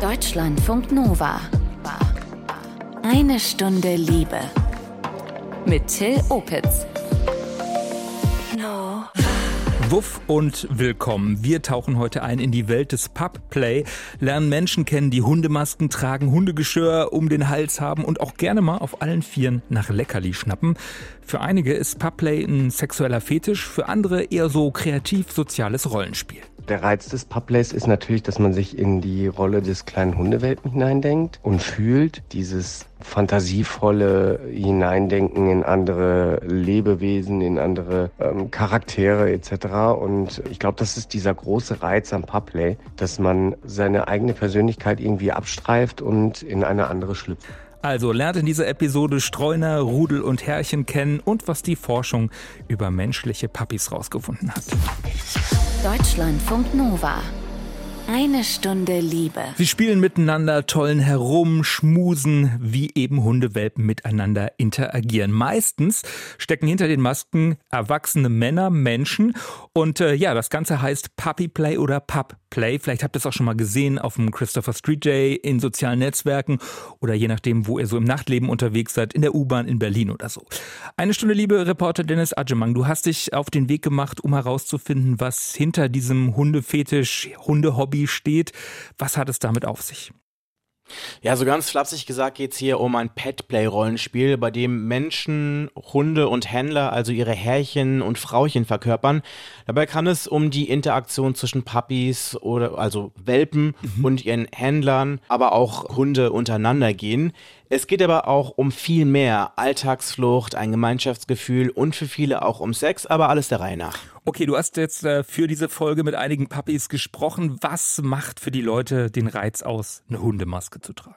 Deutschlandfunk Nova. Eine Stunde Liebe. Mit Till Opitz. Wuff und willkommen. Wir tauchen heute ein in die Welt des Pubplay, lernen Menschen kennen, die Hundemasken tragen, Hundegeschirr um den Hals haben und auch gerne mal auf allen Vieren nach Leckerli schnappen. Für einige ist Pubplay ein sexueller Fetisch, für andere eher so kreativ-soziales Rollenspiel. Der Reiz des Pubplays ist natürlich, dass man sich in die Rolle des kleinen Hundewelpen hineindenkt und fühlt. Dieses fantasievolle Hineindenken in andere Lebewesen, in andere ähm, Charaktere etc. Und ich glaube, das ist dieser große Reiz am Pubplay, dass man seine eigene Persönlichkeit irgendwie abstreift und in eine andere schlüpft. Also lernt in dieser Episode Streuner, Rudel und Herrchen kennen und was die Forschung über menschliche Puppies rausgefunden hat. Deutschlandfunk Nova. Eine Stunde Liebe. Sie spielen miteinander, tollen herum, schmusen, wie eben Hundewelpen miteinander interagieren. Meistens stecken hinter den Masken erwachsene Männer, Menschen. Und äh, ja, das Ganze heißt Puppy Play oder Pup Play. Vielleicht habt ihr es auch schon mal gesehen auf dem Christopher Street Day, in sozialen Netzwerken oder je nachdem, wo ihr so im Nachtleben unterwegs seid, in der U-Bahn in Berlin oder so. Eine Stunde Liebe, Reporter Dennis Adjemang. Du hast dich auf den Weg gemacht, um herauszufinden, was hinter diesem Hundefetisch, Hundehobby steht. Was hat es damit auf sich? Ja, so ganz flapsig gesagt geht es hier um ein Pet-Play-Rollenspiel, bei dem Menschen, Hunde und Händler also ihre Herrchen und Frauchen verkörpern. Dabei kann es um die Interaktion zwischen Puppies oder also Welpen mhm. und ihren Händlern, aber auch Hunde untereinander gehen. Es geht aber auch um viel mehr. Alltagsflucht, ein Gemeinschaftsgefühl und für viele auch um Sex, aber alles der Reihe nach. Okay, du hast jetzt äh, für diese Folge mit einigen Puppies gesprochen. Was macht für die Leute den Reiz aus, eine Hundemaske zu tragen?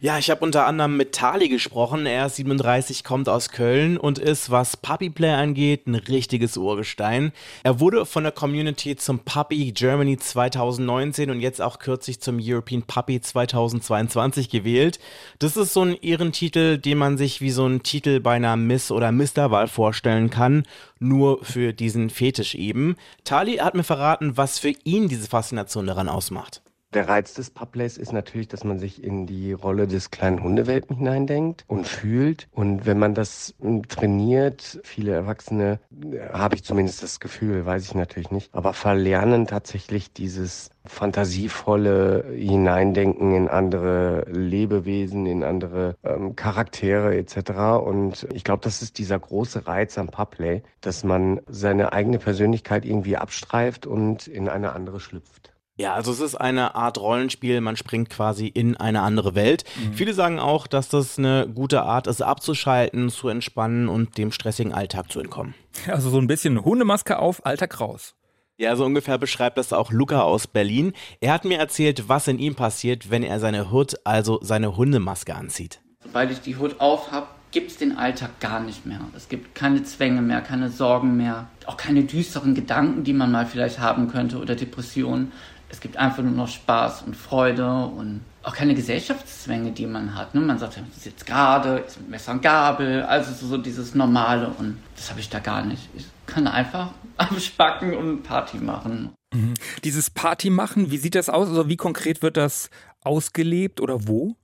Ja, ich habe unter anderem mit Tali gesprochen. Er ist 37, kommt aus Köln und ist, was Puppyplay angeht, ein richtiges Urgestein. Er wurde von der Community zum Puppy Germany 2019 und jetzt auch kürzlich zum European Puppy 2022 gewählt. Das ist so ein Ehrentitel, den man sich wie so ein Titel bei einer Miss- oder Misterwahl vorstellen kann, nur für diesen Fetisch eben. Tali hat mir verraten, was für ihn diese Faszination daran ausmacht. Der Reiz des Pubplays ist natürlich, dass man sich in die Rolle des kleinen Hundewelpen hineindenkt und fühlt. Und wenn man das hm, trainiert, viele Erwachsene, äh, habe ich zumindest das Gefühl, weiß ich natürlich nicht, aber verlernen tatsächlich dieses fantasievolle Hineindenken in andere Lebewesen, in andere ähm, Charaktere etc. Und ich glaube, das ist dieser große Reiz am Pubplay, dass man seine eigene Persönlichkeit irgendwie abstreift und in eine andere schlüpft. Ja, also es ist eine Art Rollenspiel, man springt quasi in eine andere Welt. Mhm. Viele sagen auch, dass das eine gute Art ist, abzuschalten, zu entspannen und dem stressigen Alltag zu entkommen. Also so ein bisschen Hundemaske auf, Alltag raus. Ja, so ungefähr beschreibt das auch Luca aus Berlin. Er hat mir erzählt, was in ihm passiert, wenn er seine Hood, also seine Hundemaske anzieht. Sobald ich die Hood auf habe, gibt es den Alltag gar nicht mehr. Es gibt keine Zwänge mehr, keine Sorgen mehr, auch keine düsteren Gedanken, die man mal vielleicht haben könnte oder Depressionen es gibt einfach nur noch Spaß und Freude und auch keine Gesellschaftszwänge, die man hat. Ne? Man sagt, ja, das ist jetzt gerade, ist mit Messer und Gabel, also so dieses Normale und das habe ich da gar nicht. Ich kann einfach abspacken und Party machen. Mhm. Dieses Party machen, wie sieht das aus? Also wie konkret wird das ausgelebt oder wo?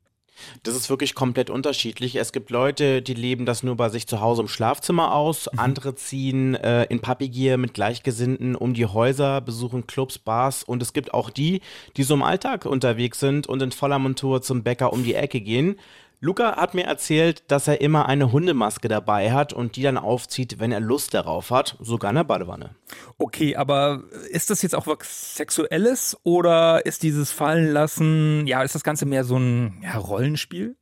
Das ist wirklich komplett unterschiedlich. Es gibt Leute, die leben das nur bei sich zu Hause im Schlafzimmer aus. Mhm. Andere ziehen äh, in Papigier mit Gleichgesinnten um die Häuser, besuchen Clubs, Bars. Und es gibt auch die, die so im Alltag unterwegs sind und in voller Montur zum Bäcker um die Ecke gehen. Luca hat mir erzählt, dass er immer eine Hundemaske dabei hat und die dann aufzieht, wenn er Lust darauf hat, sogar in der Badewanne. Okay, aber ist das jetzt auch was Sexuelles oder ist dieses Fallenlassen, ja, ist das Ganze mehr so ein ja, Rollenspiel?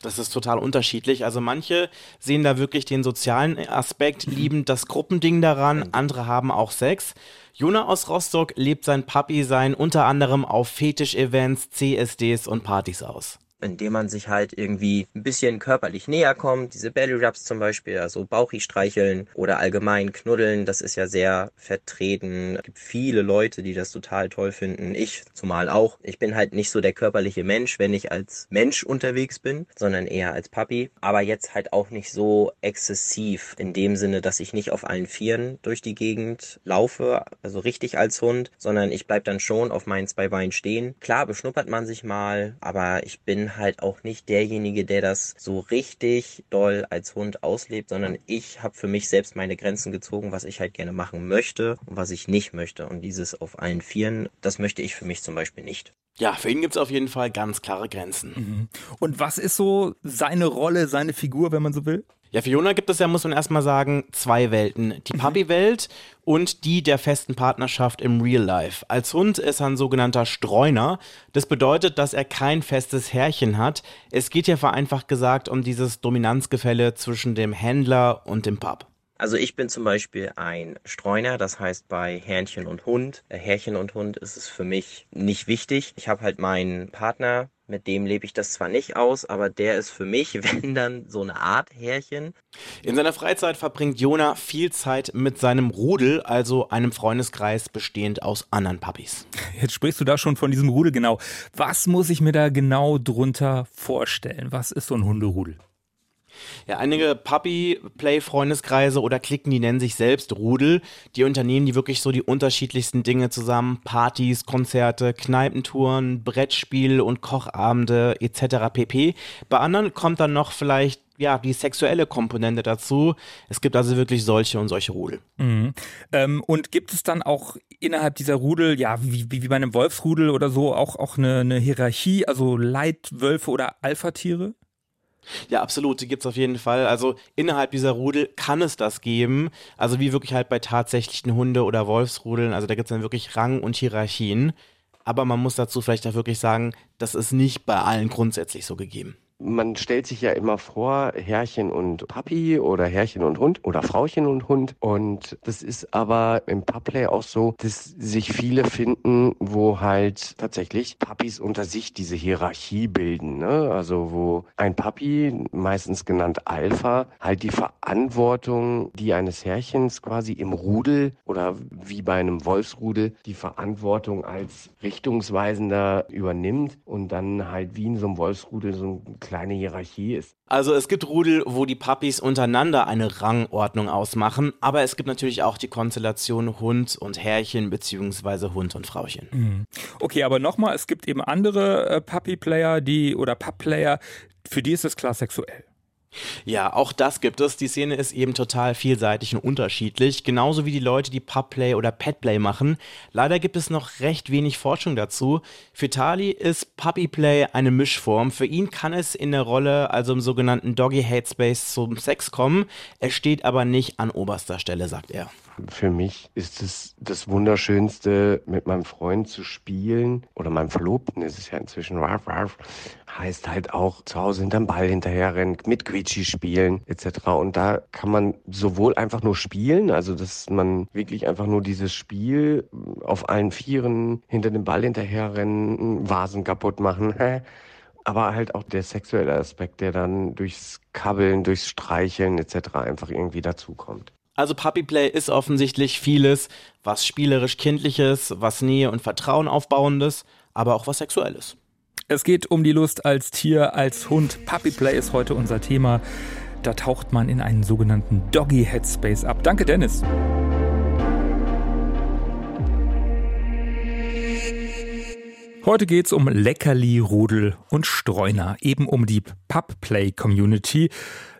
Das ist total unterschiedlich. Also manche sehen da wirklich den sozialen Aspekt, lieben das Gruppending daran, andere haben auch Sex. Jona aus Rostock lebt sein Puppy sein unter anderem auf Fetisch-Events, CSDs und Partys aus. Indem man sich halt irgendwie ein bisschen körperlich näher kommt. Diese Belly Rubs zum Beispiel, also Bauchi streicheln oder allgemein knuddeln, das ist ja sehr vertreten. Es gibt viele Leute, die das total toll finden. Ich zumal auch. Ich bin halt nicht so der körperliche Mensch, wenn ich als Mensch unterwegs bin, sondern eher als Papi. Aber jetzt halt auch nicht so exzessiv in dem Sinne, dass ich nicht auf allen Vieren durch die Gegend laufe, also richtig als Hund, sondern ich bleib dann schon auf meinen zwei Beinen stehen. Klar beschnuppert man sich mal, aber ich bin halt auch nicht derjenige, der das so richtig doll als Hund auslebt, sondern ich habe für mich selbst meine Grenzen gezogen, was ich halt gerne machen möchte und was ich nicht möchte. Und dieses auf allen Vieren, das möchte ich für mich zum Beispiel nicht. Ja, für ihn gibt es auf jeden Fall ganz klare Grenzen. Mhm. Und was ist so seine Rolle, seine Figur, wenn man so will? Ja, für Jona gibt es ja, muss man erstmal sagen, zwei Welten. Die mhm. Puppy-Welt und die der festen Partnerschaft im Real Life. Als Hund ist er ein sogenannter Streuner. Das bedeutet, dass er kein festes Herrchen hat. Es geht ja vereinfacht gesagt um dieses Dominanzgefälle zwischen dem Händler und dem Pup. Also ich bin zum Beispiel ein Streuner, das heißt bei Herrchen und Hund, äh, Herrchen und Hund ist es für mich nicht wichtig. Ich habe halt meinen Partner, mit dem lebe ich das zwar nicht aus, aber der ist für mich, wenn dann, so eine Art Härchen. In seiner Freizeit verbringt Jona viel Zeit mit seinem Rudel, also einem Freundeskreis bestehend aus anderen Puppies. Jetzt sprichst du da schon von diesem Rudel genau. Was muss ich mir da genau drunter vorstellen? Was ist so ein Hunderudel? Ja, einige Puppy-Play-Freundeskreise oder Klicken, die nennen sich selbst Rudel. Die unternehmen die wirklich so die unterschiedlichsten Dinge zusammen. Partys, Konzerte, Kneipentouren, Brettspiel und Kochabende etc. pp. Bei anderen kommt dann noch vielleicht ja, die sexuelle Komponente dazu. Es gibt also wirklich solche und solche Rudel. Mhm. Ähm, und gibt es dann auch innerhalb dieser Rudel, ja, wie, wie, bei einem Wolfsrudel oder so, auch, auch eine, eine Hierarchie, also Leitwölfe oder Alpha-Tiere? Ja, absolut, die gibt's auf jeden Fall. Also innerhalb dieser Rudel kann es das geben. Also wie wirklich halt bei tatsächlichen Hunde- oder Wolfsrudeln. Also da gibt's dann wirklich Rang und Hierarchien. Aber man muss dazu vielleicht auch wirklich sagen, das ist nicht bei allen grundsätzlich so gegeben man stellt sich ja immer vor, Herrchen und Papi oder Herrchen und Hund oder Frauchen und Hund. Und das ist aber im Pubplay auch so, dass sich viele finden, wo halt tatsächlich Papis unter sich diese Hierarchie bilden. Ne? Also wo ein Papi, meistens genannt Alpha, halt die Verantwortung, die eines Herrchens quasi im Rudel oder wie bei einem Wolfsrudel die Verantwortung als Richtungsweisender übernimmt und dann halt wie in so einem Wolfsrudel so ein kleine Hierarchie ist. Also es gibt Rudel, wo die Puppies untereinander eine Rangordnung ausmachen, aber es gibt natürlich auch die Konstellation Hund und Herrchen beziehungsweise Hund und Frauchen. Mhm. Okay, aber nochmal, es gibt eben andere äh, Puppy-Player, die oder Pup-Player, für die ist es klar sexuell. Ja, auch das gibt es. Die Szene ist eben total vielseitig und unterschiedlich, genauso wie die Leute, die Pubplay oder Petplay machen. Leider gibt es noch recht wenig Forschung dazu. Für Tali ist Puppyplay eine Mischform. Für ihn kann es in der Rolle, also im sogenannten Doggy Hate Space, zum Sex kommen. Er steht aber nicht an oberster Stelle, sagt er. Für mich ist es das Wunderschönste, mit meinem Freund zu spielen oder meinem Verlobten ist es ja inzwischen, warf, warf, heißt halt auch zu Hause hinterm Ball hinterherrennen, mit Quietschi spielen etc. Und da kann man sowohl einfach nur spielen, also dass man wirklich einfach nur dieses Spiel auf allen Vieren hinter dem Ball hinterherrennen, Vasen kaputt machen, aber halt auch der sexuelle Aspekt, der dann durchs Kabbeln, durchs Streicheln etc. einfach irgendwie dazukommt. Also Puppyplay ist offensichtlich vieles, was spielerisch kindliches, was Nähe und Vertrauen aufbauendes, aber auch was sexuelles. Es geht um die Lust als Tier, als Hund. Puppyplay ist heute unser Thema. Da taucht man in einen sogenannten Doggy Headspace ab. Danke, Dennis. Heute geht's um Leckerli, Rudel und Streuner, eben um die Pubplay-Community.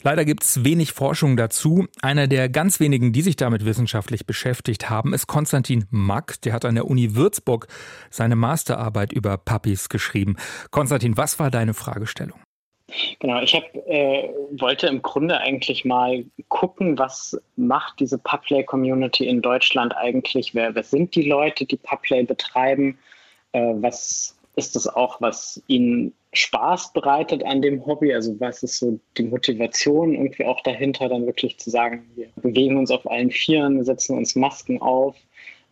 Leider gibt's wenig Forschung dazu. Einer der ganz wenigen, die sich damit wissenschaftlich beschäftigt haben, ist Konstantin Mack. Der hat an der Uni Würzburg seine Masterarbeit über Puppies geschrieben. Konstantin, was war deine Fragestellung? Genau, ich hab, äh, wollte im Grunde eigentlich mal gucken, was macht diese Pubplay-Community in Deutschland eigentlich? Wer, wer sind die Leute, die Pubplay betreiben? Äh, was ist das auch, was ihnen Spaß bereitet an dem Hobby? Also was ist so die Motivation irgendwie auch dahinter, dann wirklich zu sagen, wir bewegen uns auf allen Vieren, wir setzen uns Masken auf.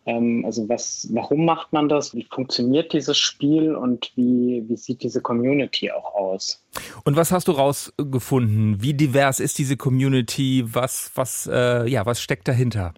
Ähm, also was, warum macht man das? Wie funktioniert dieses Spiel und wie, wie sieht diese Community auch aus? Und was hast du rausgefunden? Wie divers ist diese Community? Was, was, äh, ja, was steckt dahinter?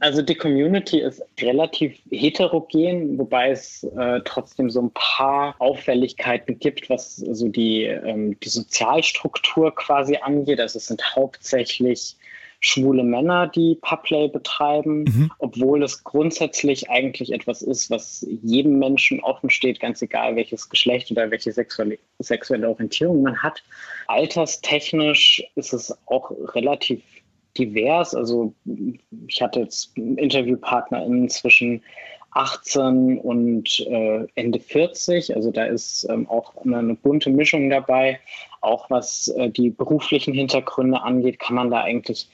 Also die Community ist relativ heterogen, wobei es äh, trotzdem so ein paar Auffälligkeiten gibt, was so die, ähm, die Sozialstruktur quasi angeht. Also es sind hauptsächlich schwule Männer, die Publiplay betreiben, mhm. obwohl es grundsätzlich eigentlich etwas ist, was jedem Menschen offen steht, ganz egal welches Geschlecht oder welche sexuelle, sexuelle Orientierung man hat. Alterstechnisch ist es auch relativ divers. Also ich hatte jetzt InterviewpartnerInnen zwischen 18 und äh, Ende 40. Also da ist ähm, auch eine, eine, bunte Mischung dabei. Auch was äh, die beruflichen Hintergründe angeht, kann man da eigentlich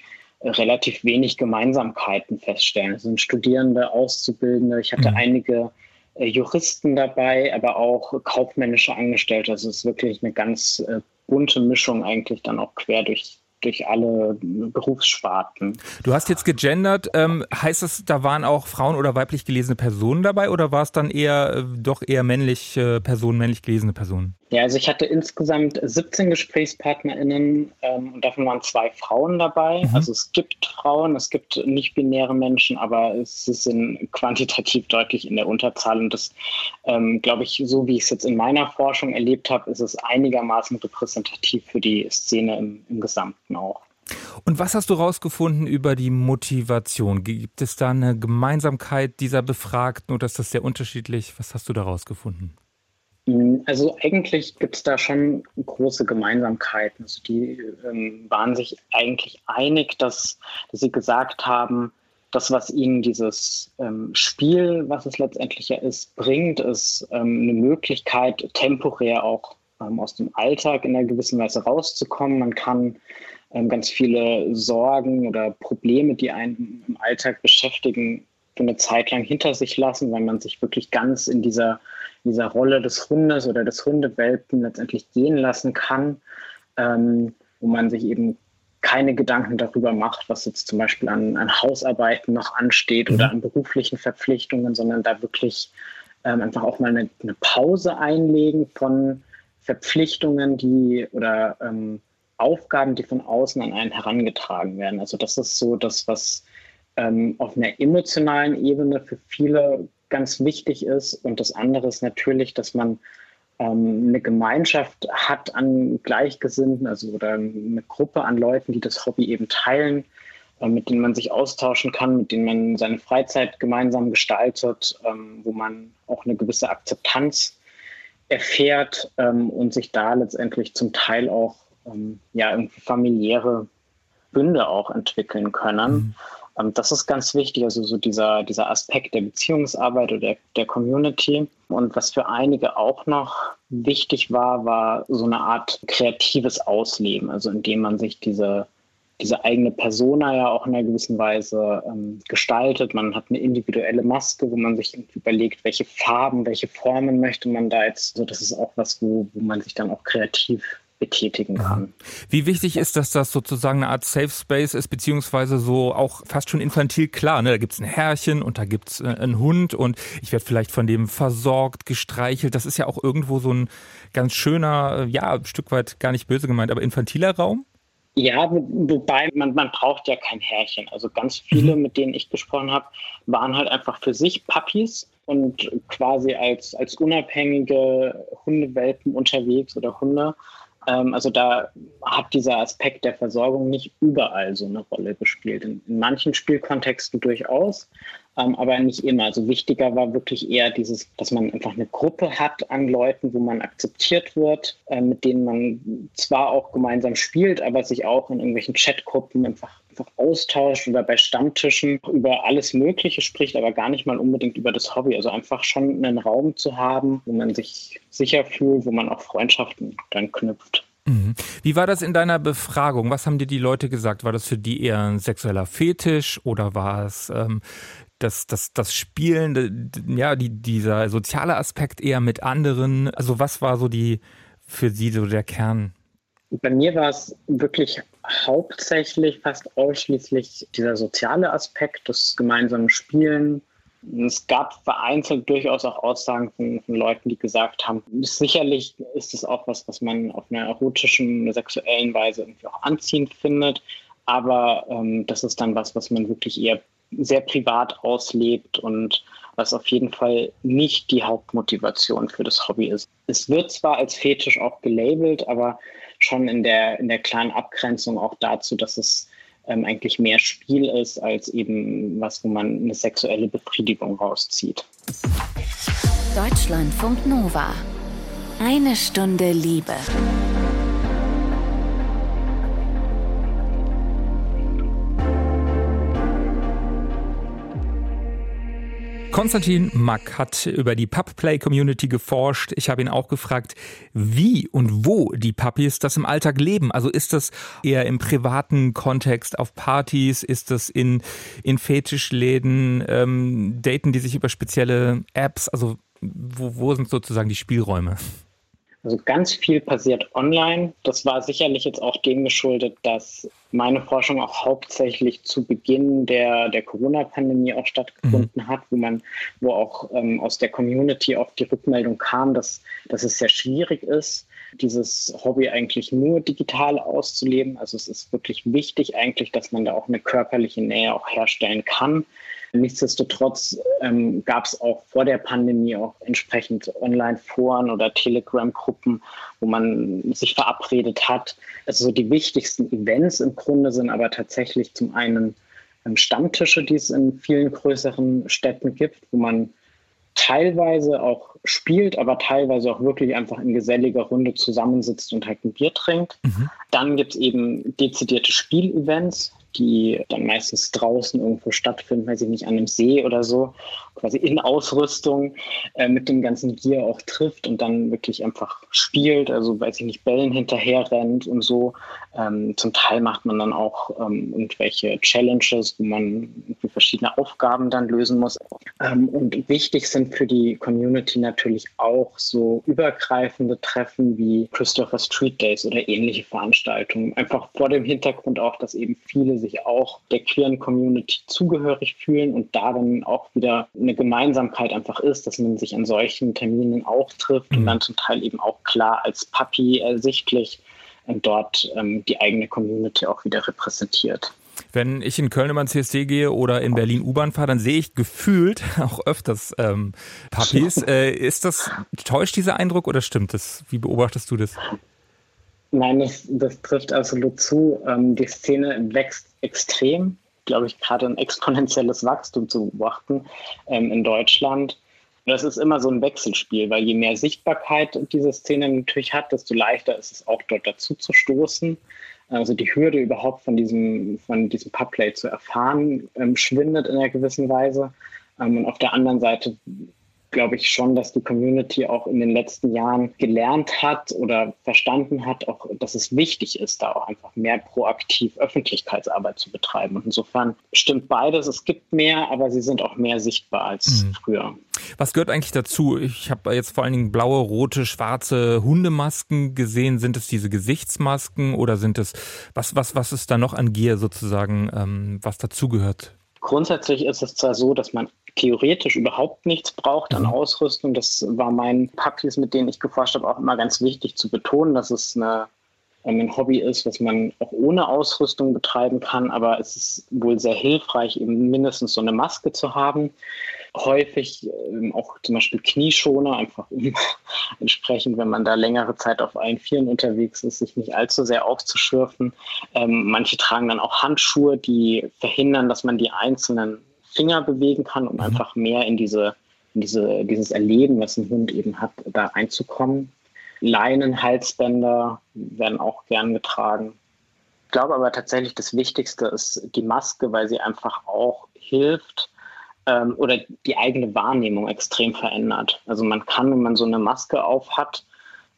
relativ wenig Gemeinsamkeiten feststellen. Es sind Studierende, Auszubildende. Ich hatte mhm. einige äh, Juristen dabei, aber auch kaufmännische Angestellte. Also es ist wirklich eine ganz äh, bunte Mischung eigentlich dann auch quer durch durch alle Berufssparten. Du hast jetzt gegendert. Ähm, heißt das, da waren auch Frauen oder weiblich gelesene Personen dabei oder war es dann eher äh, doch eher männlich äh, Personen, männlich gelesene Personen? Ja, also ich hatte insgesamt 17 GesprächspartnerInnen ähm, und davon waren zwei Frauen dabei. Mhm. Also es gibt Frauen, es gibt nicht-binäre Menschen, aber es sind quantitativ deutlich in der Unterzahl. Und das, ähm, glaube ich, so wie ich es jetzt in meiner Forschung erlebt habe, ist es einigermaßen repräsentativ für die Szene im, im Gesamten auch. Und was hast du herausgefunden über die Motivation? Gibt es da eine Gemeinsamkeit dieser Befragten oder ist das sehr unterschiedlich? Was hast du da herausgefunden? Mm, also eigentlich gibt es da schon große Gemeinsamkeiten. Also die ähm, waren sich eigentlich einig, dass, dass, sie gesagt haben, das, was ihnen dieses ähm, Spiel, was es letztendlich ja ist, bringt, ist ähm, eine Möglichkeit, temporär auch ähm, aus dem Alltag in einer gewissen Weise rauszukommen. Man kann ähm, ganz viele Sorgen oder Probleme, die einen im Alltag beschäftigen, für eine Zeit lang hinter sich lassen, weil man sich wirklich ganz in dieser dieser Rolle des Hundes oder des Hundewelpen letztendlich gehen lassen kann, ähm, wo man sich eben keine Gedanken darüber macht, was jetzt zum Beispiel an, an Hausarbeiten noch ansteht mhm. oder an beruflichen Verpflichtungen, sondern da wirklich ähm, einfach auch mal eine, eine, Pause einlegen von Verpflichtungen, die oder ähm, Aufgaben, die von außen an einen herangetragen werden. Also das ist so das, was ähm, auf einer emotionalen Ebene für viele ganz wichtig ist. Und das andere ist natürlich, dass man ähm, eine Gemeinschaft hat an Gleichgesinnten, also oder eine Gruppe an Leuten, die das Hobby eben teilen, äh, mit denen man sich austauschen kann, mit denen man seine Freizeit gemeinsam gestaltet, ähm, wo man auch eine gewisse Akzeptanz erfährt ähm, und sich da letztendlich zum Teil auch ja, irgendwie familiäre Bünde auch entwickeln können. Mhm. Ähm, das ist ganz wichtig, also so dieser, dieser Aspekt der Beziehungsarbeit oder der, der Community. Und was für einige auch noch wichtig war, war so eine Art kreatives Ausleben, also indem man sich diese, diese eigene Persona ja auch in einer gewissen Weise ähm, gestaltet. Man hat eine individuelle Maske, wo man sich überlegt, welche Farben, welche Formen möchte man da jetzt. Also das ist auch was, wo, wo man sich dann auch kreativ betätigen kann. Wie wichtig ist, dass das sozusagen eine Art Safe Space ist, beziehungsweise so auch fast schon infantil klar. Ne? Da gibt es ein Herrchen und da gibt es äh, einen Hund und ich werde vielleicht von dem versorgt, gestreichelt. Das ist ja auch irgendwo so ein ganz schöner, äh, ja, ein Stück weit gar nicht böse gemeint, aber infantiler Raum. Ja, wobei man, man braucht ja kein Härchen. Also ganz viele, mhm. mit denen ich gesprochen habe, waren halt einfach für sich Puppies und quasi als, als unabhängige Hundewelpen unterwegs oder Hunde also da hat dieser Aspekt der Versorgung nicht überall so eine Rolle gespielt. In, in manchen Spielkontexten durchaus, ähm, aber nicht immer. Also wichtiger war wirklich eher dieses, dass man einfach eine Gruppe hat an Leuten, wo man akzeptiert wird, äh, mit denen man zwar auch gemeinsam spielt, aber sich auch in irgendwelchen Chatgruppen einfach einfach austauscht oder bei Stammtischen über alles Mögliche spricht, aber gar nicht mal unbedingt über das Hobby. Also einfach schon einen Raum zu haben, wo man sich sicher fühlt, wo man auch Freundschaften dann knüpft. Mhm. Wie war das in deiner Befragung? Was haben dir die Leute gesagt? War das für die eher ein sexueller Fetisch oder war es ähm, das, das, das Spielen, ja, die, dieser soziale Aspekt eher mit anderen? Also was war so die für sie so der Kern? Bei mir war es wirklich hauptsächlich, fast ausschließlich dieser soziale Aspekt, das gemeinsame Spielen, Es gab vereinzelt durchaus auch Aussagen von, von, Leuten, die gesagt haben, sicherlich ist es auch was, was man auf einer erotischen, sexuellen Weise irgendwie auch anziehend findet, aber ähm, das ist dann was, was man wirklich eher sehr privat auslebt und was auf jeden Fall nicht die Hauptmotivation für das Hobby ist. Es wird zwar als Fetisch auch gelabelt, aber schon in der, in der klaren Abgrenzung auch dazu, dass es ähm, eigentlich mehr Spiel ist als eben was, wo man eine sexuelle Befriedigung rauszieht. Deutschlandfunk Nova. Eine Stunde Liebe. Konstantin Mack hat über die Pub-Play-Community geforscht. Ich habe ihn auch gefragt, wie und wo die Puppies das im Alltag leben. Also ist das eher im privaten Kontext auf Partys? Ist das in, in Fetischläden? Ähm, daten die sich über spezielle Apps? Also wo, wo sind sozusagen die Spielräume? Also ganz viel passiert online. Das war sicherlich jetzt auch dem geschuldet, dass meine Forschung auch hauptsächlich zu Beginn der, der Corona-Pandemie auch stattgefunden mhm. hat, wo man, wo auch ähm, aus der Community auch die Rückmeldung kam, dass, dass es sehr schwierig ist, dieses Hobby eigentlich nur digital auszuleben. Also es ist wirklich wichtig eigentlich, dass man da auch eine körperliche Nähe auch herstellen kann. Nichtsdestotrotz ähm, gab es auch vor der Pandemie auch entsprechend Online-Foren oder Telegram-Gruppen, wo man sich verabredet hat. Also so die wichtigsten Events im Grunde sind aber tatsächlich zum einen ähm, Stammtische, die es in vielen größeren Städten gibt, wo man teilweise auch spielt, aber teilweise auch wirklich einfach in geselliger Runde zusammensitzt und halt ein Bier trinkt. Mhm. Dann gibt es eben dezidierte Spielevents, die dann meistens draußen irgendwo stattfinden, weiß ich nicht, an einem See oder so, quasi in Ausrüstung äh, mit dem ganzen Gear auch trifft und dann wirklich einfach spielt, also weiß ich nicht, Bällen hinterher rennt und so. Ähm, zum Teil macht man dann auch ähm, irgendwelche Challenges, wo man verschiedene Aufgaben dann lösen muss. Ähm, und wichtig sind für die Community natürlich auch so übergreifende Treffen wie Christopher Street Days oder ähnliche Veranstaltungen. Einfach vor dem Hintergrund auch, dass eben viele sich auch der queeren Community zugehörig fühlen und da dann auch wieder eine Gemeinsamkeit einfach ist, dass man sich an solchen Terminen auch trifft mhm. und dann zum Teil eben auch klar als Papi ersichtlich und dort ähm, die eigene Community auch wieder repräsentiert. Wenn ich in Köln immer ins CSD gehe oder in Berlin U-Bahn fahre, dann sehe ich gefühlt auch öfters ähm, Papis. Äh, ist das, täuscht dieser Eindruck oder stimmt das? Wie beobachtest du das? Nein, das, das trifft absolut zu. Ähm, die Szene wächst extrem, glaube ich, gerade ein exponentielles Wachstum zu beobachten ähm, in Deutschland. Das ist immer so ein Wechselspiel, weil je mehr Sichtbarkeit diese Szene natürlich hat, desto leichter ist es auch dort dazu zu stoßen. Also die Hürde überhaupt von diesem, von diesem Pubplay zu erfahren, ähm, schwindet in einer gewissen Weise. Ähm, und auf der anderen Seite glaube ich schon, dass die Community auch in den letzten Jahren gelernt hat oder verstanden hat, auch, dass es wichtig ist, da auch einfach mehr proaktiv Öffentlichkeitsarbeit zu betreiben. Und insofern stimmt beides. Es gibt mehr, aber sie sind auch mehr sichtbar als mhm. früher. Was gehört eigentlich dazu? Ich habe jetzt vor allen Dingen blaue, rote, schwarze Hundemasken gesehen. Sind es diese Gesichtsmasken oder sind es, was, was, was ist da noch an Gier sozusagen, ähm, was dazugehört? Grundsätzlich ist es zwar so, dass man theoretisch überhaupt nichts braucht an mhm. Ausrüstung. Das war meinen Puppies, mit denen ich geforscht habe, auch immer ganz wichtig zu betonen, dass es eine, ein Hobby ist, was man auch ohne Ausrüstung betreiben kann. Aber es ist wohl sehr hilfreich, eben mindestens so eine Maske zu haben häufig ähm, auch zum Beispiel Knieschoner, einfach um entsprechend, wenn man da längere Zeit auf allen Vieren unterwegs ist, sich nicht allzu sehr aufzuschürfen. Ähm, manche tragen dann auch Handschuhe, die verhindern, dass man die einzelnen Finger bewegen kann, um mhm. einfach mehr in diese, in diese, dieses Erleben, was ein Hund eben hat, da reinzukommen. Leinen, Halsbänder werden auch gern getragen. Ich glaube aber tatsächlich, das Wichtigste ist die Maske, weil sie einfach auch hilft, ähm, oder die eigene Wahrnehmung extrem verändert. Also man kann, wenn man so eine Maske auf hat,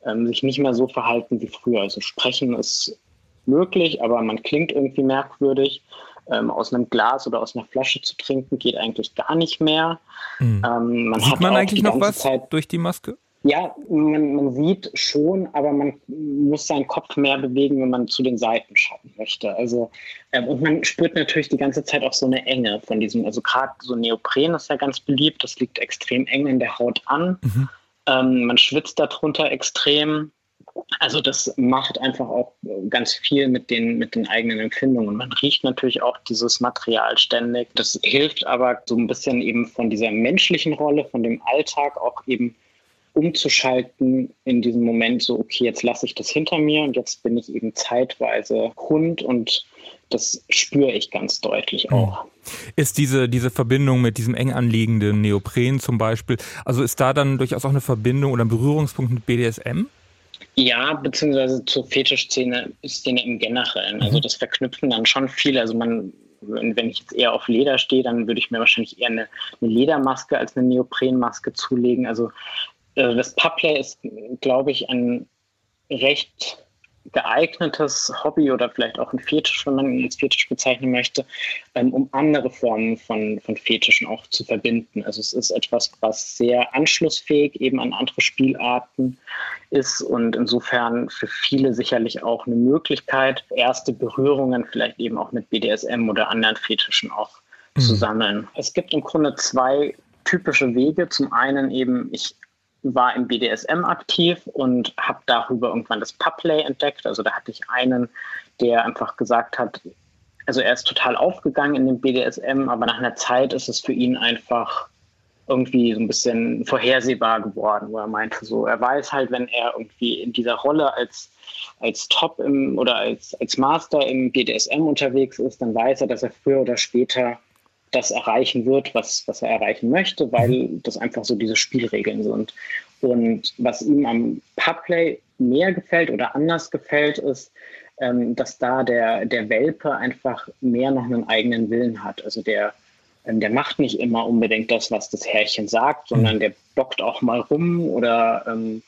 ähm, sich nicht mehr so verhalten wie früher. Also sprechen ist möglich, aber man klingt irgendwie merkwürdig. Ähm, aus einem Glas oder aus einer Flasche zu trinken geht eigentlich gar nicht mehr. Mhm. Ähm, man Sieht man eigentlich noch was Zeit durch die Maske? Ja, man, man, sieht schon, aber man muss seinen Kopf mehr bewegen, wenn man zu den Seiten schauen möchte. Also, ähm, und man spürt natürlich die ganze Zeit auch so eine Enge von diesem, also gerade so Neopren ist ja ganz beliebt, das liegt extrem eng in der Haut an. Mhm. Ähm, man schwitzt darunter extrem. Also das macht einfach auch ganz viel mit den, mit den eigenen Empfindungen. Man riecht natürlich auch dieses Material ständig. Das hilft aber so ein bisschen eben von dieser menschlichen Rolle, von dem Alltag auch eben umzuschalten in diesem Moment so, okay, jetzt lasse ich das hinter mir und jetzt bin ich eben zeitweise Hund und das spüre ich ganz deutlich hm. auch. Ist diese, diese Verbindung mit diesem eng anliegenden Neopren zum Beispiel, also ist da dann durchaus auch eine Verbindung oder ein Berührungspunkt mit BDSM? Ja, beziehungsweise zur Fetischszene Szene im Generellen. Also mhm. das verknüpfen dann schon viele. Also man, wenn ich jetzt eher auf Leder stehe, dann würde ich mir wahrscheinlich eher eine, eine Ledermaske als eine Neoprenmaske zulegen. Also äh, das Pubplay ist, glaube ich, ein recht geeignetes Hobby oder vielleicht auch ein Fetisch, wenn man ihn als Fetisch bezeichnen möchte, ähm, um andere Formen von, von Fetischen auch zu verbinden. Also es ist etwas, was sehr anschlussfähig eben an andere Spielarten ist und insofern für viele sicherlich auch eine Möglichkeit, erste Berührungen vielleicht eben auch mit BDSM oder anderen Fetischen auch mhm. zu sammeln. Es gibt im Grunde zwei typische Wege. Zum einen eben, ich war im BDSM aktiv und habe darüber irgendwann das Pubplay entdeckt. Also da hatte ich einen, der einfach gesagt hat, also er ist total aufgegangen in dem BDSM, aber nach einer Zeit ist es für ihn einfach irgendwie so ein bisschen vorhersehbar geworden, wo er meinte, so er weiß halt, wenn er irgendwie in dieser Rolle als als Top im oder als als Master im BDSM unterwegs ist, dann weiß er, dass er früher oder später das erreichen wird, was, was er erreichen möchte, weil mhm. das einfach so diese Spielregeln sind. Und was ihm am Pubplay mehr gefällt oder anders gefällt, ist, ähm, dass da der, der Welpe einfach mehr noch einen eigenen Willen hat. Also der, ähm, der macht nicht immer unbedingt das, was das Herrchen sagt, sondern mhm. der bockt auch mal rum oder ähm,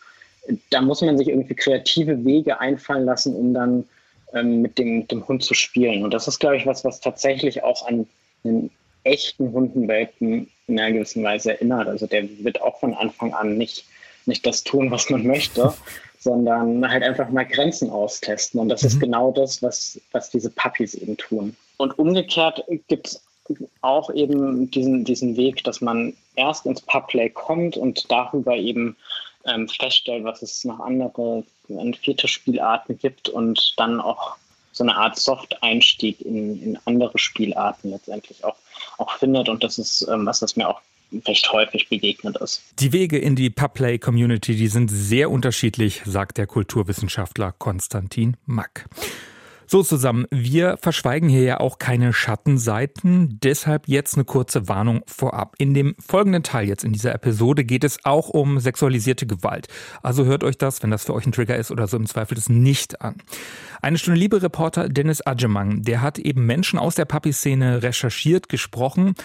da muss man sich irgendwie kreative Wege einfallen lassen, um dann ähm, mit dem, dem Hund zu spielen. Und das ist, glaube ich, was, was tatsächlich auch an einen echten Hundenwelpen in einer gewissen Weise erinnert. Also der wird auch von Anfang an nicht, nicht das tun, was man möchte, sondern halt einfach mal Grenzen austesten. Und das mhm. ist genau das, was, was diese Puppies eben tun. Und umgekehrt gibt es auch eben diesen, diesen Weg, dass man erst ins Pubplay kommt und darüber eben ähm, feststellt, was es noch andere Fetischspielarten gibt und dann auch so eine Art Soft-Einstieg in, in andere Spielarten letztendlich auch, auch findet. Und das ist ähm, was, das mir auch recht häufig begegnet ist. Die Wege in die Pubplay-Community, die sind sehr unterschiedlich, sagt der Kulturwissenschaftler Konstantin Mack. So zusammen, wir verschweigen hier ja auch keine Schattenseiten, deshalb jetzt eine kurze Warnung vorab. In dem folgenden Teil jetzt in dieser Episode geht es auch um sexualisierte Gewalt. Also hört euch das, wenn das für euch ein Trigger ist oder so im Zweifel das nicht an. Eine Stunde Liebe Reporter Dennis Adjemang, der hat eben Menschen aus der Papi-Szene recherchiert, gesprochen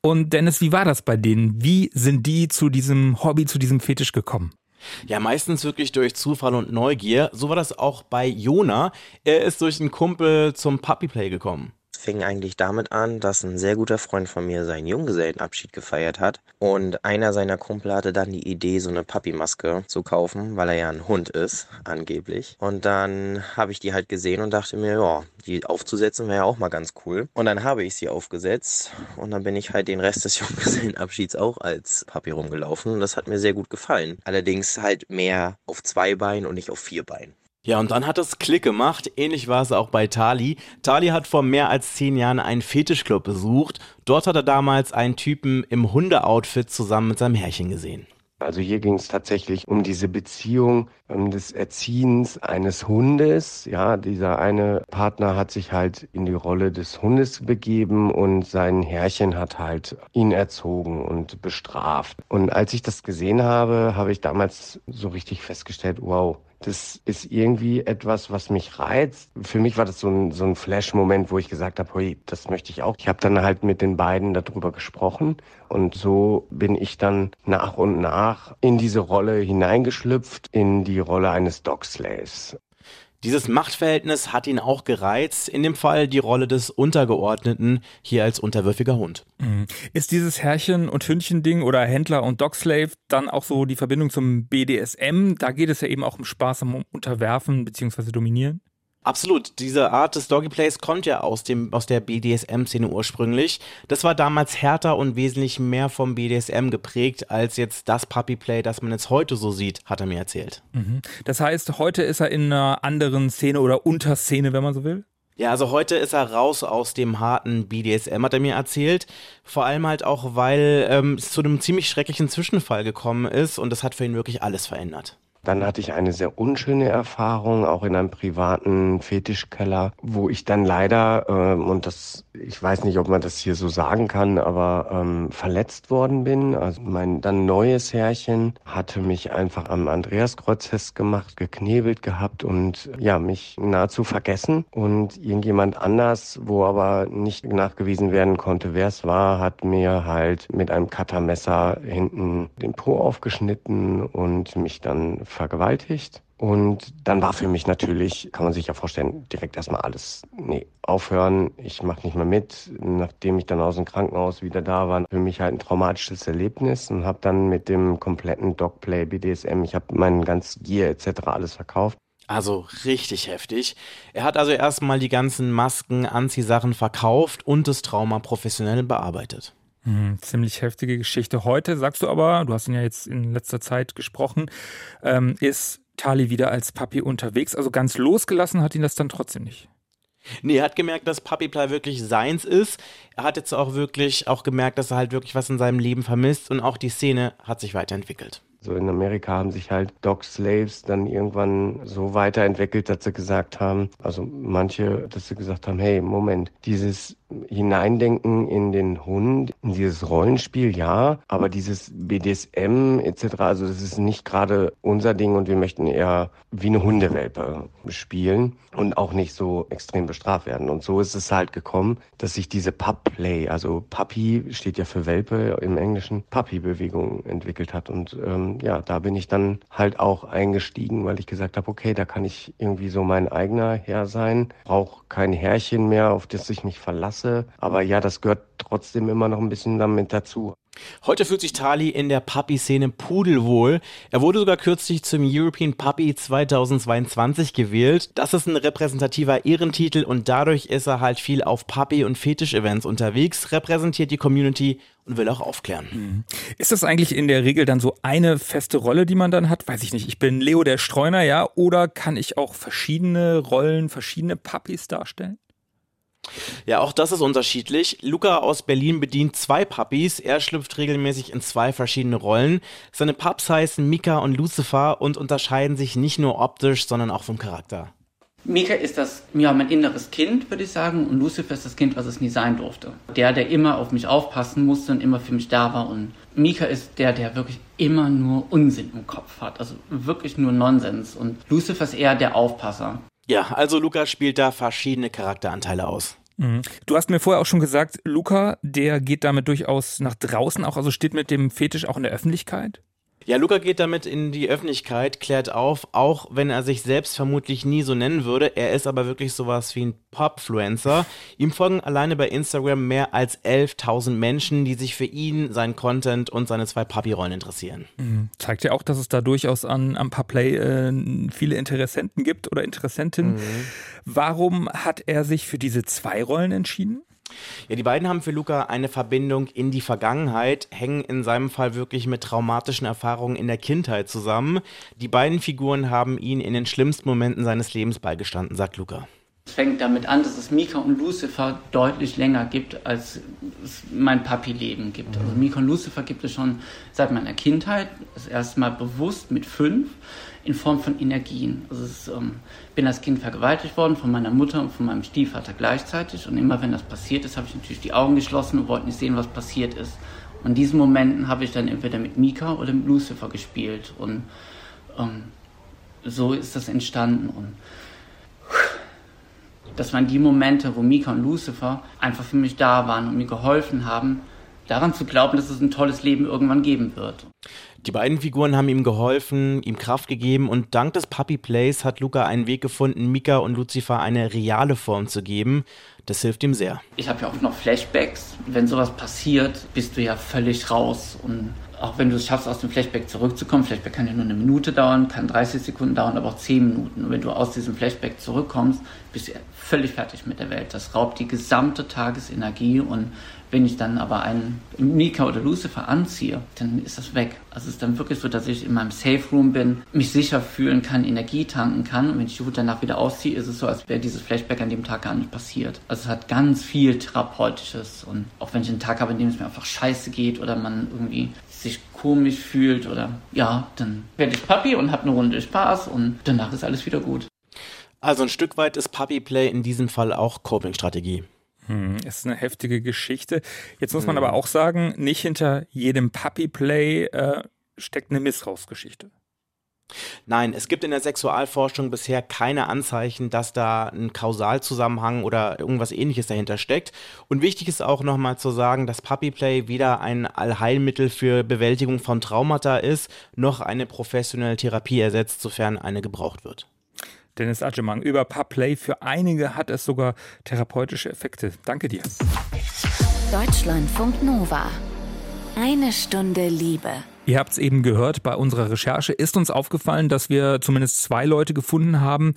und Dennis, wie war das bei denen? Wie sind die zu diesem Hobby, zu diesem Fetisch gekommen? Ja, meistens wirklich durch Zufall und Neugier. So war das auch bei Jona. Er ist durch einen Kumpel zum Puppyplay gekommen fing eigentlich damit an, dass ein sehr guter Freund von mir seinen Junggesellenabschied gefeiert hat. Und einer seiner Kumpel hatte dann die Idee, so eine Papi-Maske zu kaufen, weil er ja ein Hund ist, angeblich. Und dann habe ich die halt gesehen und dachte mir, ja, die aufzusetzen wäre ja auch mal ganz cool. Und dann habe ich sie aufgesetzt und dann bin ich halt den Rest des Junggesellenabschieds auch als Papi rumgelaufen und das hat mir sehr gut gefallen. Allerdings halt mehr auf zwei Beinen und nicht auf vier Beinen. Ja, und dann hat es Klick gemacht. Ähnlich war es auch bei Tali. Tali hat vor mehr als zehn Jahren einen Fetischclub besucht. Dort hat er damals einen Typen im Hundeoutfit zusammen mit seinem Herrchen gesehen. Also hier ging es tatsächlich um diese Beziehung des Erziehens eines Hundes. Ja, dieser eine Partner hat sich halt in die Rolle des Hundes begeben und sein Herrchen hat halt ihn erzogen und bestraft. Und als ich das gesehen habe, habe ich damals so richtig festgestellt, wow, das ist irgendwie etwas, was mich reizt. Für mich war das so ein, so ein Flash-Moment, wo ich gesagt habe, hey, das möchte ich auch. Ich habe dann halt mit den beiden darüber gesprochen und so bin ich dann nach und nach in diese Rolle hineingeschlüpft, in die Rolle eines Dog Slaves. Dieses Machtverhältnis hat ihn auch gereizt, in dem Fall die Rolle des Untergeordneten, hier als unterwürfiger Hund. Mhm. Ist dieses Herrchen- und Hündchen-Ding oder Händler und Dogslave dann auch so die Verbindung zum BDSM? Da geht es ja eben auch um Spaß am Unterwerfen bzw. Dominieren. Absolut. Diese Art des Doggyplays kommt ja aus, dem, aus der BDSM-Szene ursprünglich. Das war damals härter und wesentlich mehr vom BDSM geprägt als jetzt das Puppyplay, das man jetzt heute so sieht, hat er mir erzählt. Mhm. Das heißt, heute ist er in einer anderen Szene oder Unterszene, wenn man so will? Ja, also heute ist er raus aus dem harten BDSM, hat er mir erzählt. Vor allem halt auch, weil ähm, es zu einem ziemlich schrecklichen Zwischenfall gekommen ist und das hat für ihn wirklich alles verändert. Dann hatte ich eine sehr unschöne Erfahrung, auch in einem privaten Fetischkeller, wo ich dann leider, ähm, und das, ich weiß nicht, ob man das hier so sagen kann, aber ähm, verletzt worden bin. Also mein dann neues Herrchen hatte mich einfach am Andreaskreuz festgemacht, geknebelt gehabt und ja, mich nahezu vergessen. Und irgendjemand anders, wo aber nicht nachgewiesen werden konnte, wer es war, hat mir halt mit einem Cuttermesser hinten den Po aufgeschnitten und mich dann vergewaltigt. Und dann war für mich natürlich, kann man sich ja vorstellen, direkt erstmal alles, nee, aufhören, ich mache nicht mehr mit. Nachdem ich dann aus dem Krankenhaus wieder da war, für mich halt ein traumatisches Erlebnis und habe dann mit dem kompletten Dogplay, BDSM, ich habe meinen ganz Gear etc. alles verkauft. Also richtig heftig. Er hat also erstmal die ganzen Masken, Anziehsachen verkauft und das Trauma professionell bearbeitet. Hm, ziemlich heftige Geschichte. Heute sagst du aber, du hast ihn ja jetzt in letzter Zeit gesprochen, ähm, ist Tali wieder als Papi unterwegs. Also ganz losgelassen hat ihn das dann trotzdem nicht. Nee, er hat gemerkt, dass Puppyply wirklich seins ist. Er hat jetzt auch wirklich auch gemerkt, dass er halt wirklich was in seinem Leben vermisst und auch die Szene hat sich weiterentwickelt. So in Amerika haben sich halt Dog Slaves dann irgendwann so weiterentwickelt, dass sie gesagt haben, also manche, dass sie gesagt haben, hey, Moment, dieses Hineindenken in den Hund, in dieses Rollenspiel, ja, aber dieses BDSM etc., also das ist nicht gerade unser Ding und wir möchten eher wie eine Hundewelpe spielen und auch nicht so extrem bestraft werden. Und so ist es halt gekommen, dass sich diese Pup-Play, also Puppy steht ja für Welpe im Englischen, Puppy-Bewegung entwickelt hat. Und ähm, ja, da bin ich dann halt auch eingestiegen, weil ich gesagt habe, okay, da kann ich irgendwie so mein eigener Herr sein, brauche kein Herrchen mehr, auf das ich mich verlasse. Aber ja, das gehört trotzdem immer noch ein bisschen damit dazu. Heute fühlt sich Tali in der Puppy-Szene pudelwohl. Er wurde sogar kürzlich zum European Puppy 2022 gewählt. Das ist ein repräsentativer Ehrentitel und dadurch ist er halt viel auf Puppy- und Fetisch-Events unterwegs, repräsentiert die Community und will auch aufklären. Mhm. Ist das eigentlich in der Regel dann so eine feste Rolle, die man dann hat? Weiß ich nicht. Ich bin Leo der Streuner, ja? Oder kann ich auch verschiedene Rollen, verschiedene Puppies darstellen? Ja, auch das ist unterschiedlich. Luca aus Berlin bedient zwei Puppies. Er schlüpft regelmäßig in zwei verschiedene Rollen. Seine Pups heißen Mika und Lucifer und unterscheiden sich nicht nur optisch, sondern auch vom Charakter. Mika ist das, ja, mein inneres Kind, würde ich sagen, und Lucifer ist das Kind, was es nie sein durfte. Der, der immer auf mich aufpassen musste und immer für mich da war. Und Mika ist der, der wirklich immer nur Unsinn im Kopf hat. Also wirklich nur Nonsens. Und Lucifer ist eher der Aufpasser. Ja, also Luca spielt da verschiedene Charakteranteile aus. Mhm. Du hast mir vorher auch schon gesagt, Luca, der geht damit durchaus nach draußen auch, also steht mit dem Fetisch auch in der Öffentlichkeit? Ja, Luca geht damit in die Öffentlichkeit, klärt auf, auch wenn er sich selbst vermutlich nie so nennen würde. Er ist aber wirklich sowas wie ein Popfluencer. Ihm folgen alleine bei Instagram mehr als 11.000 Menschen, die sich für ihn, seinen Content und seine zwei Papi-Rollen interessieren. Mhm. Zeigt ja auch, dass es da durchaus an, am Puplay äh, viele Interessenten gibt oder Interessentinnen. Mhm. Warum hat er sich für diese zwei Rollen entschieden? Ja, die beiden haben für Luca eine Verbindung in die Vergangenheit, hängen in seinem Fall wirklich mit traumatischen Erfahrungen in der Kindheit zusammen. Die beiden Figuren haben ihn in den schlimmsten Momenten seines Lebens beigestanden, sagt Luca. Es fängt damit an, dass es Mika und Lucifer deutlich länger gibt, als es mein Papi-Leben gibt. Also Mika und Lucifer gibt es schon seit meiner Kindheit, das erste Mal bewusst mit fünf in Form von Energien. Also ich ähm, bin als Kind vergewaltigt worden von meiner Mutter und von meinem Stiefvater gleichzeitig. Und immer wenn das passiert ist, habe ich natürlich die Augen geschlossen und wollte nicht sehen, was passiert ist. Und in diesen Momenten habe ich dann entweder mit Mika oder mit Lucifer gespielt. Und ähm, so ist das entstanden. Und das waren die Momente, wo Mika und Lucifer einfach für mich da waren und mir geholfen haben, daran zu glauben, dass es ein tolles Leben irgendwann geben wird. Die beiden Figuren haben ihm geholfen, ihm Kraft gegeben und dank des Puppy Plays hat Luca einen Weg gefunden, Mika und Lucifer eine reale Form zu geben. Das hilft ihm sehr. Ich habe ja auch noch Flashbacks. Wenn sowas passiert, bist du ja völlig raus und auch wenn du es schaffst, aus dem Flashback zurückzukommen, Flashback kann ja nur eine Minute dauern, kann 30 Sekunden dauern, aber auch 10 Minuten. Und wenn du aus diesem Flashback zurückkommst, bist du völlig fertig mit der Welt. Das raubt die gesamte Tagesenergie und wenn ich dann aber einen Mika oder Lucifer anziehe, dann ist das weg. Also es ist dann wirklich so, dass ich in meinem Safe Room bin, mich sicher fühlen kann, Energie tanken kann. Und wenn ich die Hut danach wieder ausziehe, ist es so, als wäre dieses Flashback an dem Tag gar nicht passiert. Also es hat ganz viel Therapeutisches. Und auch wenn ich einen Tag habe, in dem es mir einfach scheiße geht oder man irgendwie sich komisch fühlt oder ja, dann werde ich Papi und habe eine Runde Spaß und danach ist alles wieder gut. Also ein Stück weit ist Puppy Play in diesem Fall auch Coping-Strategie. Hm, ist eine heftige Geschichte. Jetzt muss man hm. aber auch sagen, nicht hinter jedem Puppy Play äh, steckt eine Missbrauchsgeschichte. Nein, es gibt in der Sexualforschung bisher keine Anzeichen, dass da ein Kausalzusammenhang oder irgendwas ähnliches dahinter steckt. Und wichtig ist auch nochmal zu sagen, dass Puppyplay weder ein Allheilmittel für Bewältigung von Traumata ist, noch eine professionelle Therapie ersetzt, sofern eine gebraucht wird. Dennis Adjemang, über Puppplay für einige hat es sogar therapeutische Effekte. Danke dir. Deutschlandfunk Nova. Eine Stunde Liebe. Ihr habt es eben gehört, bei unserer Recherche ist uns aufgefallen, dass wir zumindest zwei Leute gefunden haben,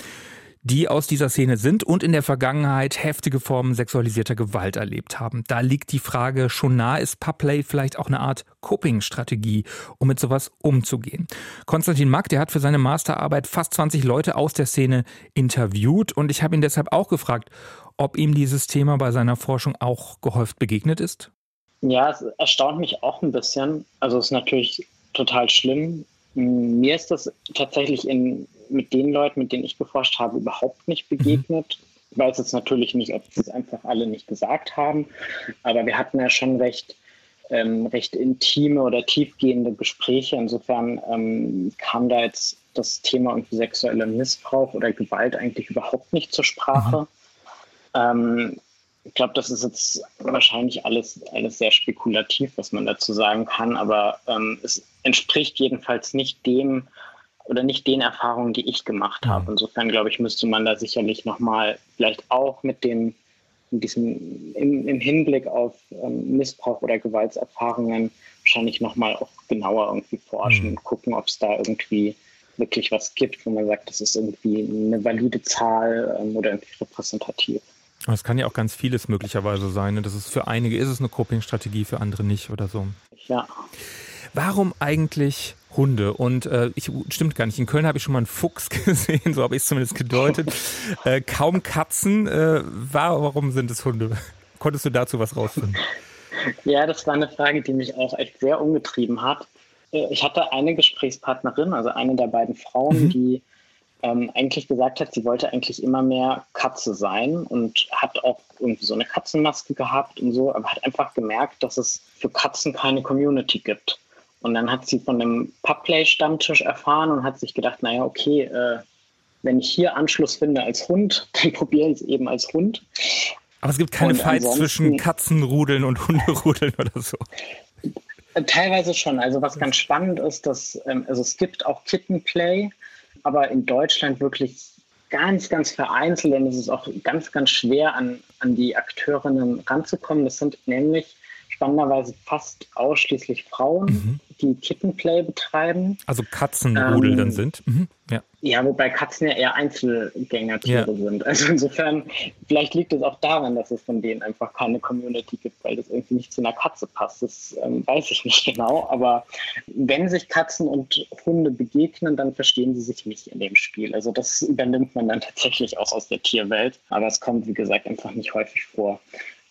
die aus dieser Szene sind und in der Vergangenheit heftige Formen sexualisierter Gewalt erlebt haben. Da liegt die Frage schon nahe, ist Puplay vielleicht auch eine Art Coping-Strategie, um mit sowas umzugehen? Konstantin Mack, der hat für seine Masterarbeit fast 20 Leute aus der Szene interviewt und ich habe ihn deshalb auch gefragt, ob ihm dieses Thema bei seiner Forschung auch gehäuft begegnet ist. Ja, es erstaunt mich auch ein bisschen. Also es ist natürlich total schlimm. Mir ist das tatsächlich in, mit den Leuten, mit denen ich geforscht habe, überhaupt nicht mhm. begegnet. Ich weiß jetzt natürlich nicht, ob sie es einfach alle nicht gesagt haben, aber wir hatten ja schon recht, ähm, recht intime oder tiefgehende Gespräche. Insofern ähm, kam da jetzt das Thema irgendwie sexueller Missbrauch oder Gewalt eigentlich überhaupt nicht zur Sprache. Mhm. Ähm, ich glaube, das ist jetzt wahrscheinlich alles, alles sehr spekulativ, was man dazu sagen kann, aber ähm, es entspricht jedenfalls nicht dem oder nicht den Erfahrungen, die ich gemacht habe. Mhm. Insofern glaube ich, müsste man da sicherlich nochmal vielleicht auch mit dem in diesem, im, im Hinblick auf ähm, Missbrauch oder Gewaltserfahrungen wahrscheinlich nochmal auch genauer irgendwie forschen mhm. und gucken, ob es da irgendwie wirklich was gibt, wo man sagt, das ist irgendwie eine valide Zahl ähm, oder irgendwie repräsentativ. Es kann ja auch ganz vieles möglicherweise sein. Ne? Das ist für einige ist es eine Coping-Strategie, für andere nicht oder so. Ja. Warum eigentlich Hunde? Und äh, ich stimmt gar nicht. In Köln habe ich schon mal einen Fuchs gesehen, so habe ich es zumindest gedeutet. äh, kaum Katzen. Äh, warum sind es Hunde? Konntest du dazu was rausfinden? Ja, das war eine Frage, die mich auch echt sehr umgetrieben hat. Äh, ich hatte eine Gesprächspartnerin, also eine der beiden Frauen, mhm. die ähm, eigentlich gesagt hat, sie wollte eigentlich immer mehr Katze sein und hat auch irgendwie so eine Katzenmaske gehabt und so, aber hat einfach gemerkt, dass es für Katzen keine Community gibt. Und dann hat sie von einem Pubplay-Stammtisch erfahren und hat sich gedacht, naja, okay, äh, wenn ich hier Anschluss finde als Hund, dann probiere ich es eben als Hund. Aber es gibt keine und Fights zwischen Katzenrudeln und Hunderudeln oder so. Teilweise schon. Also was ganz spannend ist, dass ähm, also es gibt auch Kittenplay, aber in Deutschland wirklich ganz, ganz vereinzelt, denn es ist auch ganz, ganz schwer, an, an die Akteurinnen ranzukommen. Das sind nämlich spannenderweise fast ausschließlich Frauen, mhm. die Kittenplay betreiben. Also Katzenrudel ähm, dann sind. Mhm. Ja. ja, wobei Katzen ja eher Einzelgängertiere ja. sind. Also insofern, vielleicht liegt es auch daran, dass es von denen einfach keine Community gibt, weil das irgendwie nicht zu einer Katze passt. Das ähm, weiß ich nicht genau. Aber wenn sich Katzen und Hunde begegnen, dann verstehen sie sich nicht in dem Spiel. Also das übernimmt man dann tatsächlich auch aus der Tierwelt. Aber es kommt, wie gesagt, einfach nicht häufig vor.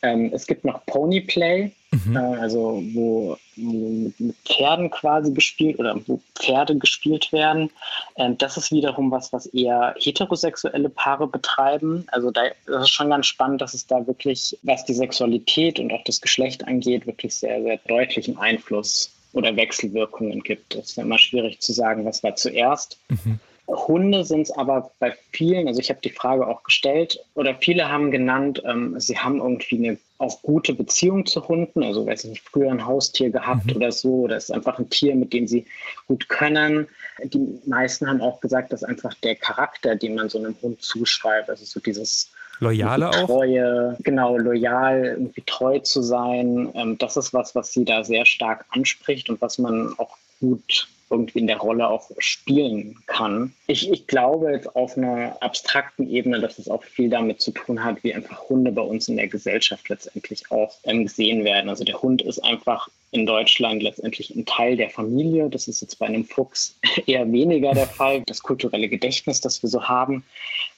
Ähm, es gibt noch Ponyplay, mhm. äh, also wo, wo, mit Pferden quasi gespielt oder wo Pferde gespielt werden. Ähm, das ist wiederum was, was eher heterosexuelle Paare betreiben. Also da das ist schon ganz spannend, dass es da wirklich, was die Sexualität und auch das Geschlecht angeht, wirklich sehr, sehr deutlichen Einfluss oder Wechselwirkungen gibt. Es ist immer schwierig zu sagen, was war zuerst. Mhm. Hunde sind es aber bei vielen, also ich habe die Frage auch gestellt, oder viele haben genannt, ähm, sie haben irgendwie eine auch gute Beziehung zu Hunden, also weiß ich nicht, früher ein Haustier gehabt mhm. oder so, oder ist einfach ein Tier, mit dem sie gut können. Die meisten haben auch gesagt, dass einfach der Charakter, den man so einem Hund zuschreibt, also so dieses Loyale auch? Treue, genau, loyal, irgendwie treu zu sein, ähm, das ist was, was sie da sehr stark anspricht und was man auch gut irgendwie in der Rolle auch spielen kann. Ich, ich glaube jetzt auf einer abstrakten Ebene, dass es auch viel damit zu tun hat, wie einfach Hunde bei uns in der Gesellschaft letztendlich auch ähm, gesehen werden. Also der Hund ist einfach in Deutschland letztendlich ein Teil der Familie. Das ist jetzt bei einem Fuchs eher weniger der Fall. Das kulturelle Gedächtnis, das wir so haben,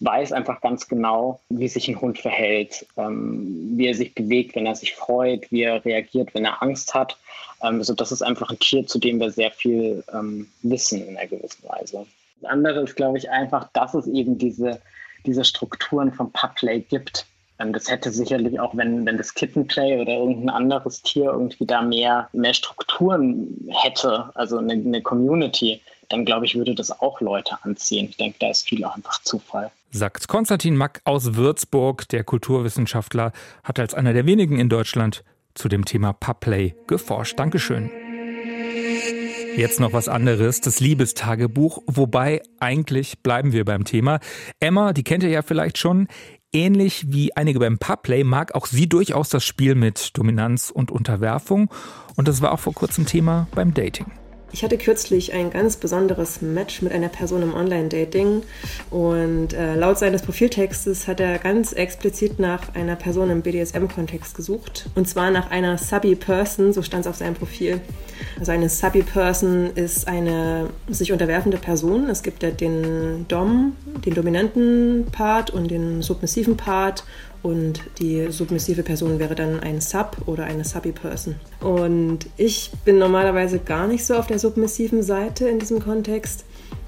weiß einfach ganz genau, wie sich ein Hund verhält, ähm, wie er sich bewegt, wenn er sich freut, wie er reagiert, wenn er Angst hat. Ähm, also das ist einfach ein Tier, zu dem wir sehr viel ähm, wissen in einer gewissen Weise. Das andere ist, glaube ich, einfach, dass es eben diese, diese Strukturen vom Pubplay gibt. Ähm, das hätte sicherlich auch, wenn, wenn das Kittenplay oder irgendein anderes Tier irgendwie da mehr, mehr Strukturen hätte, also eine, eine Community, dann glaube ich, würde das auch Leute anziehen. Ich denke, da ist viel auch einfach Zufall. Sagt Konstantin Mack aus Würzburg, der Kulturwissenschaftler, hat als einer der wenigen in Deutschland zu dem Thema Pubplay geforscht. Dankeschön. Jetzt noch was anderes, das Liebestagebuch, wobei eigentlich bleiben wir beim Thema. Emma, die kennt ihr ja vielleicht schon. Ähnlich wie einige beim Pubplay mag auch sie durchaus das Spiel mit Dominanz und Unterwerfung. Und das war auch vor kurzem Thema beim Dating. Ich hatte kürzlich ein ganz besonderes Match mit einer Person im Online-Dating und äh, laut seines Profiltextes hat er ganz explizit nach einer Person im BDSM-Kontext gesucht und zwar nach einer Subby-Person, so stand es auf seinem Profil. Also eine Subby-Person ist eine sich unterwerfende Person. Es gibt ja den Dom, den dominanten Part und den submissiven Part und die submissive Person wäre dann ein Sub oder eine Subby-Person. Und ich bin normalerweise gar nicht so auf der submissiven Seite in diesem Kontext.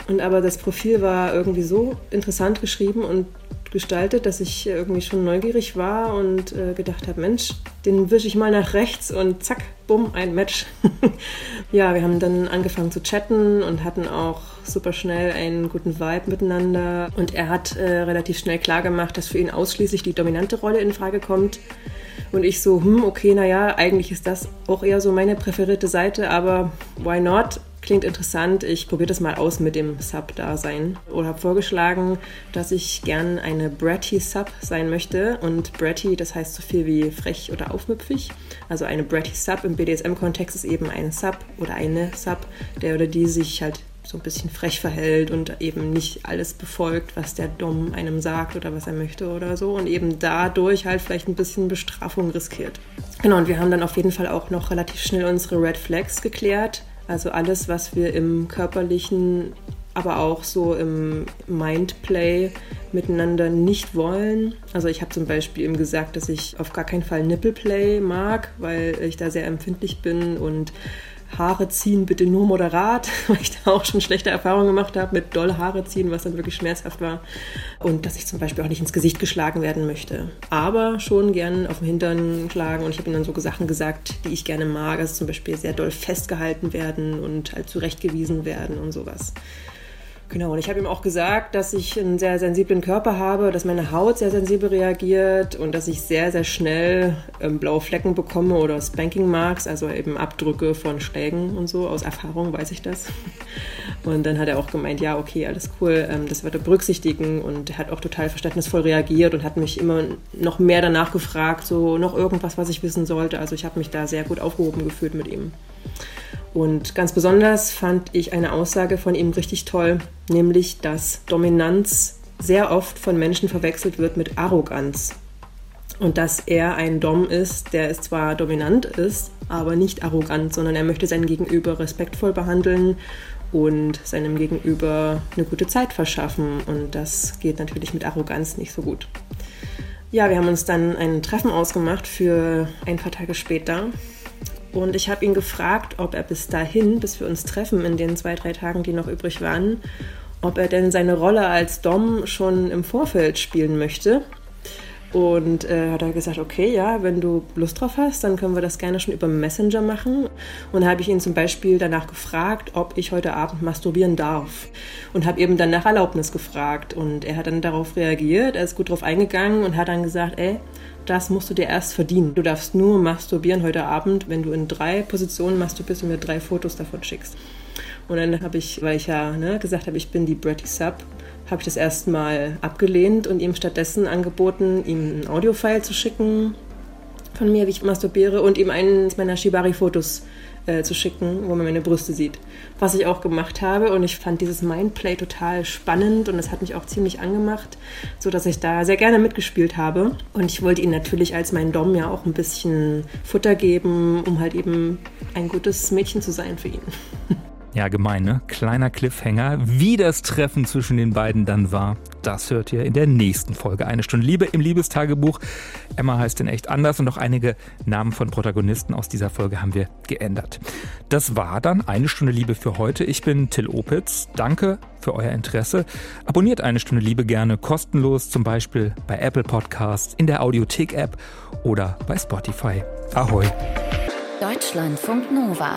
Und aber das Profil war irgendwie so interessant geschrieben und gestaltet, dass ich irgendwie schon neugierig war und äh, gedacht habe, Mensch, den wische ich mal nach rechts und zack, bumm, ein Match. ja, wir haben dann angefangen zu chatten und hatten auch super schnell einen guten Vibe miteinander. Und er hat äh, relativ schnell klar gemacht, dass für ihn ausschließlich die dominante Rolle in Frage kommt. Und ich so, hm, okay, naja, eigentlich ist das auch eher so meine präferierte Seite, aber why not? Klingt interessant, ich probiere das mal aus mit dem Sub-Dasein. Oder habe vorgeschlagen, dass ich gern eine Bratty-Sub sein möchte. Und Bratty, das heißt so viel wie frech oder aufmüpfig. Also eine Bratty-Sub im BDSM-Kontext ist eben ein Sub oder eine Sub, der oder die sich halt so ein bisschen frech verhält und eben nicht alles befolgt, was der Dom einem sagt oder was er möchte oder so und eben dadurch halt vielleicht ein bisschen Bestrafung riskiert. Genau, und wir haben dann auf jeden Fall auch noch relativ schnell unsere Red Flags geklärt. Also alles, was wir im körperlichen, aber auch so im Mindplay miteinander nicht wollen. Also ich habe zum Beispiel ihm gesagt, dass ich auf gar keinen Fall Nippleplay mag, weil ich da sehr empfindlich bin und Haare ziehen bitte nur moderat, weil ich da auch schon schlechte Erfahrungen gemacht habe mit doll Haare ziehen, was dann wirklich schmerzhaft war. Und dass ich zum Beispiel auch nicht ins Gesicht geschlagen werden möchte. Aber schon gern auf dem Hintern schlagen. Und ich habe ihm dann so Sachen gesagt, die ich gerne mag. Also zum Beispiel sehr doll festgehalten werden und halt zurechtgewiesen werden und sowas. Genau, und ich habe ihm auch gesagt, dass ich einen sehr sensiblen Körper habe, dass meine Haut sehr sensibel reagiert und dass ich sehr, sehr schnell ähm, blaue Flecken bekomme oder Spanking Marks, also eben Abdrücke von Schlägen und so. Aus Erfahrung weiß ich das. Und dann hat er auch gemeint, ja, okay, alles cool, ähm, das wird er berücksichtigen und hat auch total verständnisvoll reagiert und hat mich immer noch mehr danach gefragt, so noch irgendwas, was ich wissen sollte. Also ich habe mich da sehr gut aufgehoben gefühlt mit ihm. Und ganz besonders fand ich eine Aussage von ihm richtig toll, nämlich, dass Dominanz sehr oft von Menschen verwechselt wird mit Arroganz. Und dass er ein Dom ist, der es zwar dominant ist, aber nicht arrogant, sondern er möchte sein Gegenüber respektvoll behandeln und seinem Gegenüber eine gute Zeit verschaffen. Und das geht natürlich mit Arroganz nicht so gut. Ja, wir haben uns dann ein Treffen ausgemacht für ein paar Tage später. Und ich habe ihn gefragt, ob er bis dahin, bis wir uns treffen in den zwei, drei Tagen, die noch übrig waren, ob er denn seine Rolle als Dom schon im Vorfeld spielen möchte. Und äh, hat er gesagt, okay, ja, wenn du Lust drauf hast, dann können wir das gerne schon über Messenger machen. Und habe ich ihn zum Beispiel danach gefragt, ob ich heute Abend masturbieren darf. Und habe eben dann nach Erlaubnis gefragt. Und er hat dann darauf reagiert, er ist gut drauf eingegangen und hat dann gesagt, ey, das musst du dir erst verdienen. Du darfst nur masturbieren heute Abend, wenn du in drei Positionen masturbierst und mir drei Fotos davon schickst. Und dann habe ich, weil ich ja ne, gesagt habe, ich bin die Bratty Sub, habe ich das erstmal abgelehnt und ihm stattdessen angeboten, ihm ein Audiofile zu schicken von mir, wie ich masturbiere, und ihm eines meiner Shibari-Fotos äh, zu schicken, wo man meine Brüste sieht. Was ich auch gemacht habe und ich fand dieses Mindplay total spannend und es hat mich auch ziemlich angemacht, so dass ich da sehr gerne mitgespielt habe. Und ich wollte ihn natürlich als mein Dom ja auch ein bisschen Futter geben, um halt eben ein gutes Mädchen zu sein für ihn. Ja, gemein, ne? Kleiner Cliffhanger. Wie das Treffen zwischen den beiden dann war, das hört ihr in der nächsten Folge. Eine Stunde Liebe im Liebestagebuch. Emma heißt in echt anders und noch einige Namen von Protagonisten aus dieser Folge haben wir geändert. Das war dann eine Stunde Liebe für heute. Ich bin Till Opitz. Danke für euer Interesse. Abonniert eine Stunde Liebe gerne kostenlos, zum Beispiel bei Apple Podcasts, in der Audiothek-App oder bei Spotify. Ahoi. Deutschlandfunk Nova.